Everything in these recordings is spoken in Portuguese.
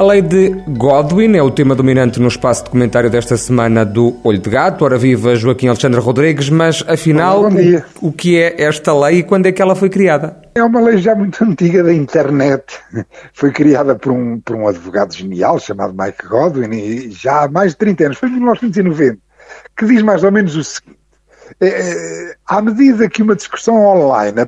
A lei de Godwin é o tema dominante no espaço de comentário desta semana do Olho de Gato. Ora viva Joaquim Alexandre Rodrigues, mas afinal, Olá, o que é esta lei e quando é que ela foi criada? É uma lei já muito antiga da internet. Foi criada por um, por um advogado genial chamado Mike Godwin e já há mais de 30 anos, foi em 1990, que diz mais ou menos o seguinte. É, à medida que uma discussão online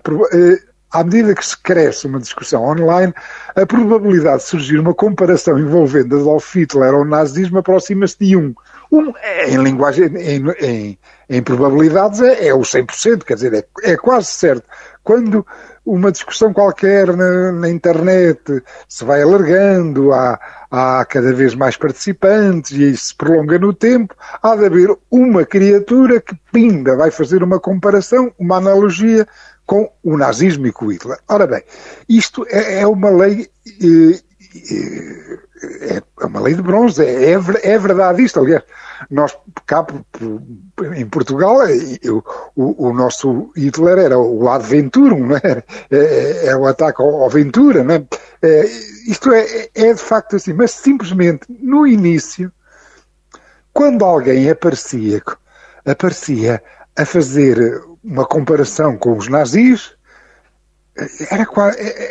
à medida que se cresce uma discussão online, a probabilidade de surgir uma comparação envolvendo Adolf Hitler ou o nazismo aproxima-se de 1. Um. um. em linguagem, em, em, em probabilidades, é, é o 100%, quer dizer, é, é quase certo. Quando uma discussão qualquer na, na, internet se vai alargando, há, há cada vez mais participantes e isso se prolonga no tempo, há de haver uma criatura que pinda, vai fazer uma comparação, uma analogia com o nazismo e com Hitler. Ora bem, isto é, é uma lei. É, é uma lei de bronze, é, é verdade isto. Aliás, nós cá em Portugal, o, o, o nosso Hitler era o Adventurum, não é? É, é o ataque ao, ao Ventura, não é? é isto é, é de facto assim, mas simplesmente no início, quando alguém aparecia, aparecia a fazer uma comparação com os nazis, era,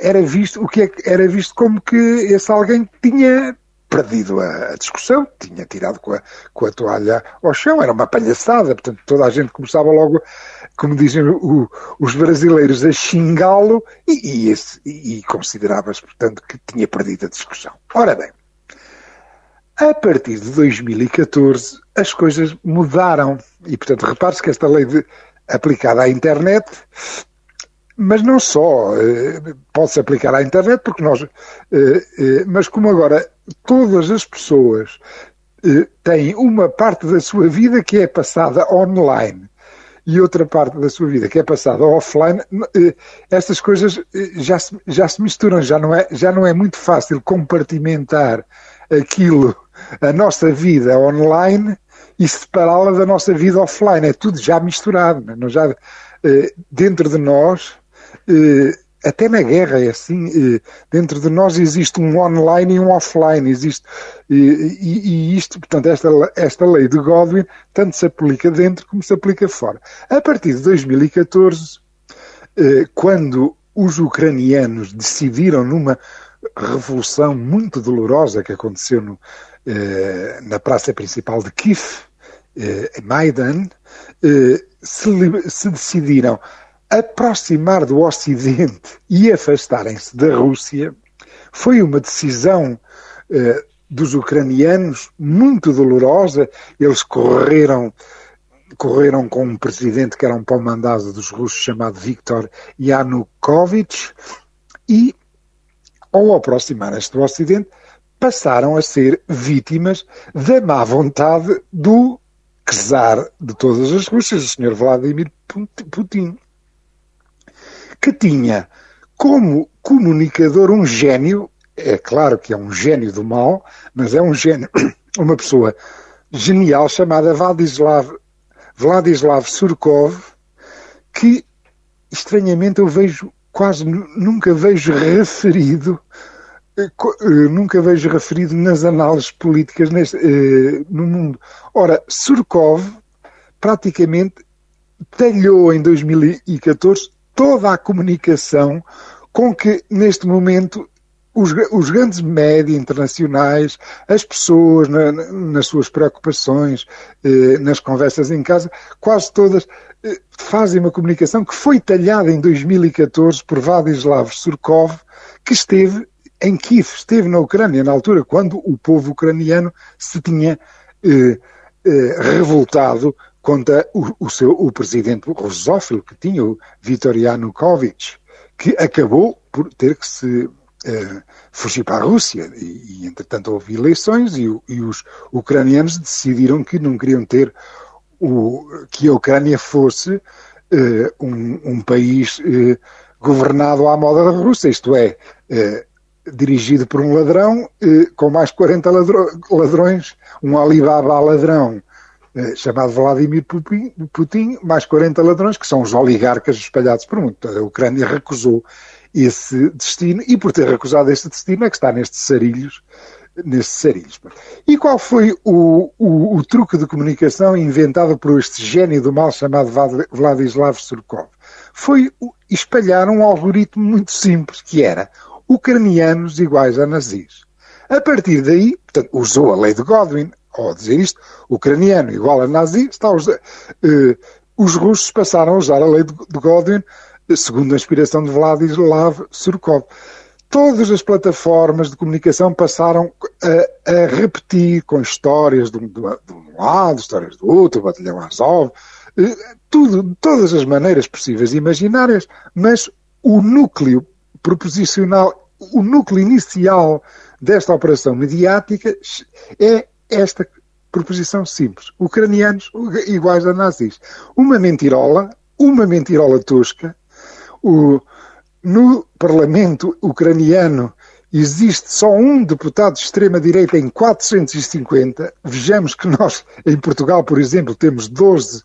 era visto o que é, era visto como que esse alguém tinha perdido a, discussão, tinha tirado com a, com a toalha ao chão, era uma palhaçada, portanto toda a gente começava logo, como dizem o, os brasileiros, a xingá-lo e, e, e considerava-se, portanto, que tinha perdido a discussão. Ora bem, a partir de 2014 as coisas mudaram. E, portanto, repare-se que esta lei de, aplicada à internet, mas não só, eh, pode-se aplicar à internet, porque nós, eh, eh, mas como agora todas as pessoas têm uma parte da sua vida que é passada online e outra parte da sua vida que é passada offline, essas coisas já se, já se misturam, já não, é, já não é muito fácil compartimentar aquilo, a nossa vida online e separá-la da nossa vida offline. É tudo já misturado. Né? Nós já, eh, dentro de nós, eh, até na guerra é assim, eh, dentro de nós existe um online e um offline, existe, e, e, isto, portanto, esta, esta lei de Godwin tanto se aplica dentro como se aplica fora. A partir de 2014, quando os ucranianos decidiram numa revolução muito dolorosa que aconteceu no, na praça principal de Kiev, eh, Maidan, eh, se, se decidiram aproximar do Ocidente e afastarem-se da Rússia, foi uma decisão eh, dos ucranianos muito dolorosa. Eles correram correram com um presidente que era um pau-mandado dos russos chamado Viktor Yanukovych e, ao aproximarem-se do Ocidente, passaram a ser vítimas da má vontade do czar de todas as Rússias, o Sr. Vladimir Putin, que tinha como comunicador um gênio, é claro que é um gênio do mal, mas é um gênio, uma pessoa genial chamada Vladislav, Vladislav Surkov, que estranhamente eu vejo, quase nunca vejo referido nunca vejo referido nas análises políticas neste, eh, no mundo. Ora, Surkov praticamente talhou em 2014 toda a comunicação com que neste momento os, os grandes médias internacionais, as pessoas na, nas suas preocupações, eh, nas conversas em casa, quase todas eh, fazem uma comunicação que foi talhada em 2014 por Vladislav Surkov, que esteve em Kiev, esteve na Ucrânia na altura quando o povo ucraniano se tinha eh, eh, revoltado contra o, o, seu o presidente rusófilo que tinha, o Viktor Yanukovych, que acabou por ter que se eh, fugir para a Rússia. E, e, entretanto houve eleições e, e, os ucranianos decidiram que não queriam ter o, que a Ucrânia fosse eh, um, um, país eh, governado à moda da Rússia, isto é, dirigido por um ladrão, eh, com mais 40 ladrões, um Alibaba ladrão eh, chamado Vladimir Putin, mais 40 ladrões, que são os oligarcas espalhados por mundo. A Ucrânia recusou esse destino e por ter recusado esse destino é que está nestes sarilhos. Nestes sarilhos. E qual foi o, o, o truque de comunicação inventado por este gênio do mal chamado Vladislav Surkov? Foi espalhar um algoritmo muito simples, que era ucranianos iguais a nazis. A partir daí, portanto, usou a lei de Godwin, ao dizer isto, ucraniano igual a nazi, está a usar, uh, os russos passaram a usar a lei de, de Godwin, segundo a inspiração de Vladislav Surkov. Todas as plataformas de comunicação passaram a, a repetir com histórias de um, de um, lado, histórias do outro, o batalhão Azov, uh, tudo, todas as maneiras possíveis e imaginárias, mas o núcleo proposicional, o núcleo inicial desta operação mediática é esta proposição simples. Ucranianos iguais a nazis. Uma mentirola, uma mentirola tosca. O, no Parlamento ucraniano existe só um deputado de extrema-direita em 450. Vejamos que nós, em Portugal, por exemplo, temos 12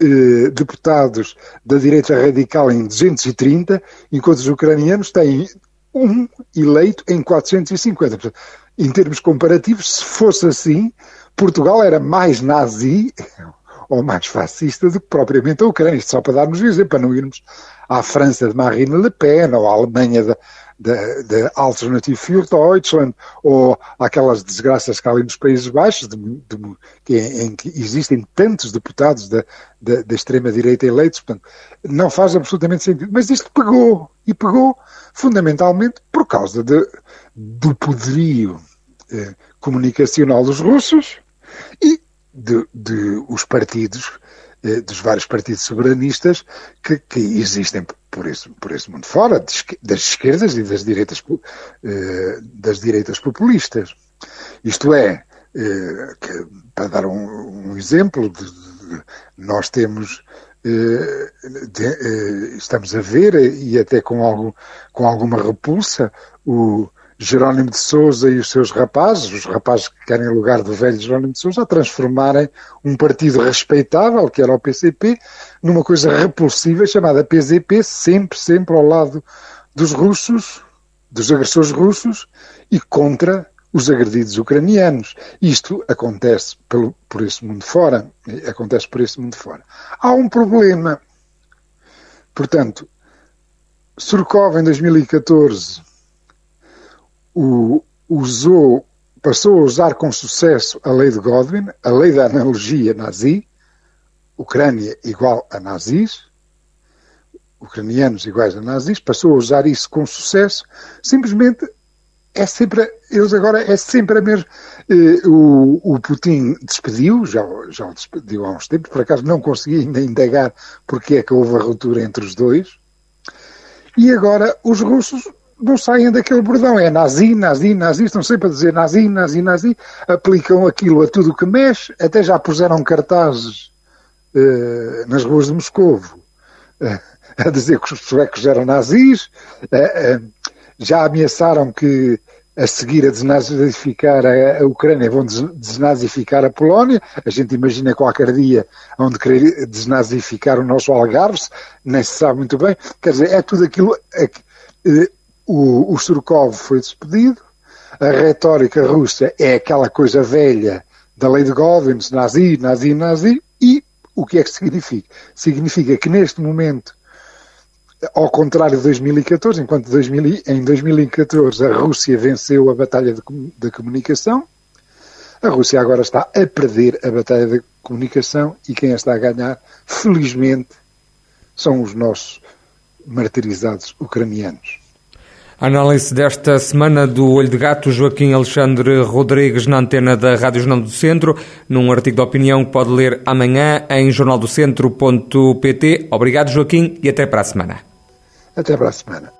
eh, deputados da direita radical em 230, enquanto os ucranianos têm um eleito em 450. Portanto, em termos comparativos, se fosse assim, Portugal era mais nazi ou mais fascista do que propriamente a Ucrânia. Isto só para darmos exemplo, para não irmos à França de Marine Le Pen ou à Alemanha da, da Alternative für Deutschland ou aquelas desgraças que há ali nos Países Baixos, de, de, que, em que existem tantos deputados da, da extrema-direita eleitos. Portanto, não faz absolutamente sentido. Mas isto pegou, e pegou fundamentalmente por causa de, do poderio eh, comunicacional dos russos e de, de os partidos, dos vários partidos soberanistas que, que, existem por esse, por esse mundo fora, das esquerdas e das direitas, eh, das direitas populistas. Isto é, que, para dar um, um exemplo, de, de, nós temos estamos a ver, e até com, algo, com alguma repulsa, o, Jerónimo de Souza e os seus rapazes, os rapazes que querem o lugar do velho Jerónimo de Souza, a transformarem um partido respeitável, que era o PCP, numa coisa repulsiva chamada PZP, sempre, sempre ao lado dos russos, dos agressores russos e contra os agredidos ucranianos. Isto acontece pelo, por esse mundo fora. Acontece por esse mundo fora. Há um problema. Portanto, Surkov em 2014 o, usou, passou a usar com sucesso a lei de Godwin, a lei da analogia nazi, Ucrânia igual a nazis, ucranianos iguais a nazis, passou a usar isso com sucesso, simplesmente é sempre, eles agora é sempre a mesma. Eh, o, o Putin despediu, já, já o despediu há uns tempos, por acaso não consegui ainda indagar porque é que houve a ruptura entre os dois. E agora os russos não saem daquele bordão. É nazi, nazi, nazi, estão sempre a dizer nazi, nazi, nazi, aplicam aquilo a tudo que mexe, até já puseram cartazes uh, nas ruas de Moscovo uh, a dizer que os suecos eram nazis, uh, já ameaçaram que a seguir a desnazificar a, Ucrânia vão desnazificar a Polónia, a gente imagina qualquer dia onde querer desnazificar o nosso Algarve, nem se sabe muito bem, quer dizer, é tudo aquilo o, o Surkov foi despedido, a retórica russa é aquela coisa velha da lei de Godwin, nazi, nazi, nazi, e o que é que significa? Significa que neste momento, ao contrário de 2014, enquanto 2000, em 2014 a Rússia venceu a batalha da comunicação, a Rússia agora está a perder a batalha da comunicação e quem a está a ganhar, felizmente, são os nossos martirizados ucranianos. Análise desta semana do Olho de Gato, Joaquim Alexandre Rodrigues, na antena da Rádio Jornal do Centro, num artigo de opinião que pode ler amanhã em jornaldocentro.pt. Obrigado, Joaquim, e até para a semana. Até para a semana.